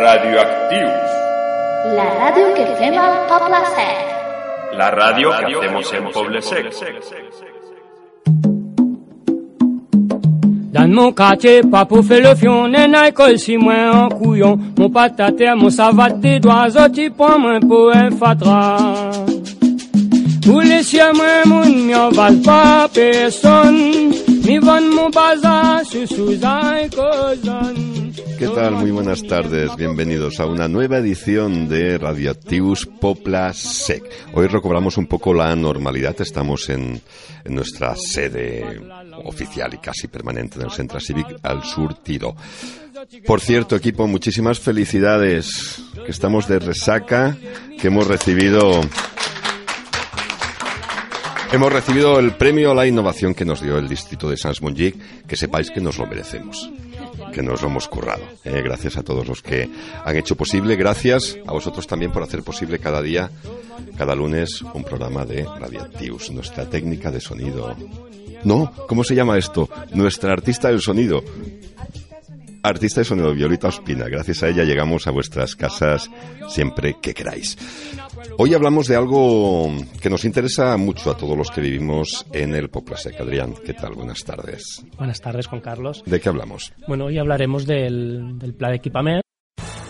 Radioactius. La ràdio que fem al Poble Sec. La ràdio que hacemos en Poble Sec. Dans mon quartier, pas pour faire le fion, nen a école si moins en couillon. Mon patate, mon savate des doigts, point moins pour un fatra. Pour les cieux, moi, moun, mi en val pas personne. Mon bazar, sous sous un. ¿Qué tal? Muy buenas tardes. Bienvenidos a una nueva edición de Radioactivus Popla Sec. Hoy recobramos un poco la normalidad. Estamos en, nuestra sede oficial y casi permanente del Centro Civic al Surtido. Por cierto, equipo, muchísimas felicidades. Que estamos de resaca, que hemos recibido Hemos recibido el premio a la innovación que nos dio el distrito de Sans que sepáis que nos lo merecemos, que nos lo hemos currado. ¿eh? Gracias a todos los que han hecho posible, gracias a vosotros también por hacer posible cada día, cada lunes, un programa de Radiactius, nuestra técnica de sonido. No, ¿cómo se llama esto? Nuestra artista del sonido. Artista de sonido, Violeta Ospina. Gracias a ella llegamos a vuestras casas siempre que queráis. Hoy hablamos de algo que nos interesa mucho a todos los que vivimos en el Poplasec. Adrián, ¿qué tal? Buenas tardes. Buenas tardes, Juan Carlos. ¿De qué hablamos? Bueno, hoy hablaremos del, del plan de equipamiento.